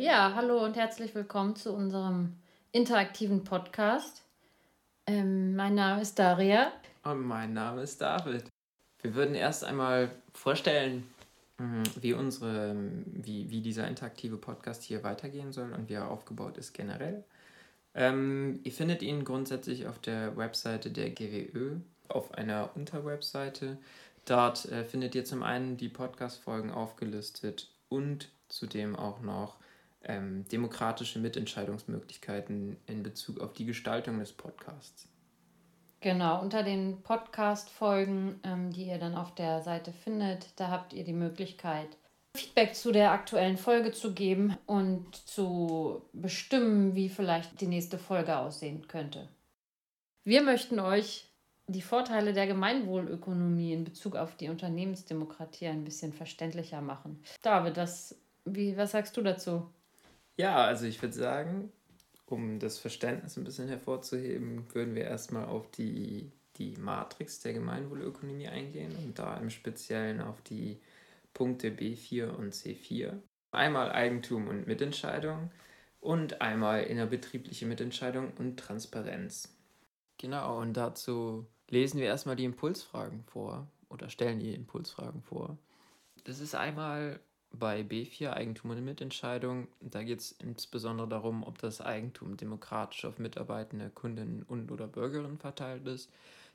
Ja, hallo und herzlich willkommen zu unserem interaktiven Podcast. Ähm, mein Name ist Daria. Und mein Name ist David. Wir würden erst einmal vorstellen, mm, wie unsere, wie, wie dieser interaktive Podcast hier weitergehen soll und wie er aufgebaut ist generell. Ähm, ihr findet ihn grundsätzlich auf der Webseite der GWÖ, auf einer Unterwebseite. Dort äh, findet ihr zum einen die Podcast-Folgen aufgelistet und zudem auch noch ähm, demokratische Mitentscheidungsmöglichkeiten in Bezug auf die Gestaltung des Podcasts. Genau, unter den Podcast-Folgen, ähm, die ihr dann auf der Seite findet, da habt ihr die Möglichkeit, Feedback zu der aktuellen Folge zu geben und zu bestimmen, wie vielleicht die nächste Folge aussehen könnte. Wir möchten euch die Vorteile der Gemeinwohlökonomie in Bezug auf die Unternehmensdemokratie ein bisschen verständlicher machen. David, das, wie, was sagst du dazu? Ja, also ich würde sagen, um das Verständnis ein bisschen hervorzuheben, würden wir erstmal auf die, die Matrix der Gemeinwohlökonomie eingehen und da im Speziellen auf die Punkte B4 und C4. Einmal Eigentum und Mitentscheidung und einmal innerbetriebliche Mitentscheidung und Transparenz. Genau, und dazu lesen wir erstmal die Impulsfragen vor oder stellen die Impulsfragen vor. Das ist einmal bei B4 Eigentum und Mitentscheidung, da geht es insbesondere darum, ob das Eigentum demokratisch auf mitarbeitende Kundinnen und oder Bürgerinnen verteilt ist.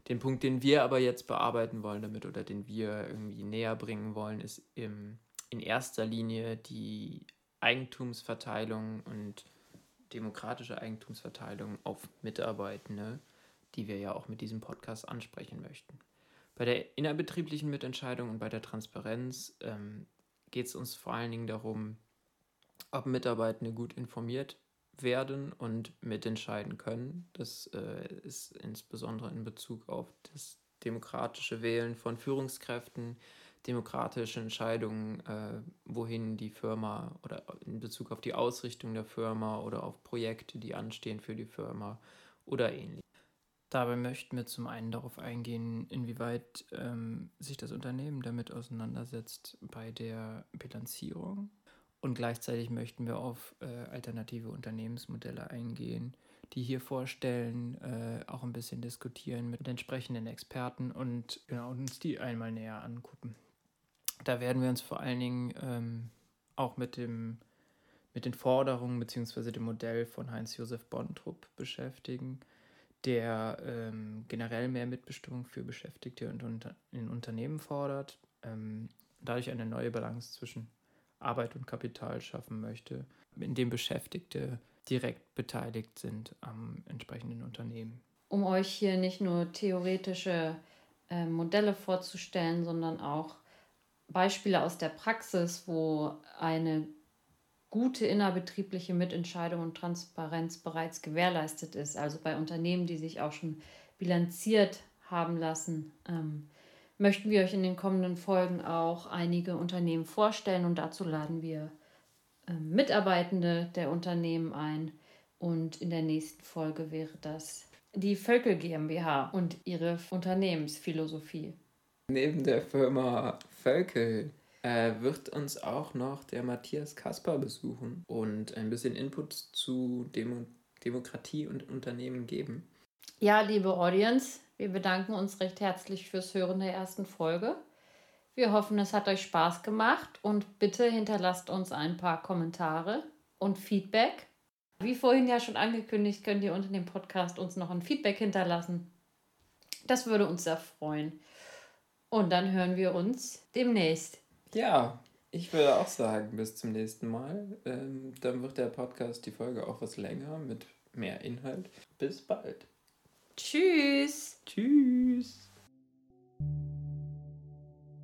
Den Punkt, den wir aber jetzt bearbeiten wollen damit oder den wir irgendwie näher bringen wollen, ist im, in erster Linie die Eigentumsverteilung und demokratische Eigentumsverteilung auf Mitarbeitende, die wir ja auch mit diesem Podcast ansprechen möchten. Bei der innerbetrieblichen Mitentscheidung und bei der Transparenz ähm, geht es uns vor allen Dingen darum, ob Mitarbeitende gut informiert werden und mitentscheiden können. Das äh, ist insbesondere in Bezug auf das demokratische Wählen von Führungskräften, demokratische Entscheidungen, äh, wohin die Firma oder in Bezug auf die Ausrichtung der Firma oder auf Projekte, die anstehen für die Firma oder ähnlich. Dabei möchten wir zum einen darauf eingehen, inwieweit ähm, sich das Unternehmen damit auseinandersetzt bei der Bilanzierung. Und gleichzeitig möchten wir auf äh, alternative Unternehmensmodelle eingehen, die hier vorstellen, äh, auch ein bisschen diskutieren mit entsprechenden Experten und genau, uns die einmal näher angucken. Da werden wir uns vor allen Dingen ähm, auch mit, dem, mit den Forderungen bzw. dem Modell von Heinz-Josef Bontrup beschäftigen der ähm, generell mehr Mitbestimmung für Beschäftigte und unter, in Unternehmen fordert, ähm, dadurch eine neue Balance zwischen Arbeit und Kapital schaffen möchte, in dem Beschäftigte direkt beteiligt sind am entsprechenden Unternehmen. Um euch hier nicht nur theoretische äh, Modelle vorzustellen, sondern auch Beispiele aus der Praxis, wo eine gute innerbetriebliche Mitentscheidung und Transparenz bereits gewährleistet ist. Also bei Unternehmen, die sich auch schon bilanziert haben lassen, ähm, möchten wir euch in den kommenden Folgen auch einige Unternehmen vorstellen und dazu laden wir ähm, Mitarbeitende der Unternehmen ein. Und in der nächsten Folge wäre das die Völkel GmbH und ihre Unternehmensphilosophie. Neben der Firma Völkel äh, wird uns auch noch der Matthias Kasper besuchen und ein bisschen Input zu Demo Demokratie und Unternehmen geben. Ja, liebe Audience, wir bedanken uns recht herzlich fürs Hören der ersten Folge. Wir hoffen, es hat euch Spaß gemacht und bitte hinterlasst uns ein paar Kommentare und Feedback. Wie vorhin ja schon angekündigt, könnt ihr unter dem Podcast uns noch ein Feedback hinterlassen. Das würde uns sehr freuen. Und dann hören wir uns demnächst. Ja, ich würde auch sagen, bis zum nächsten Mal. Ähm, dann wird der Podcast, die Folge auch was länger mit mehr Inhalt. Bis bald. Tschüss. Tschüss.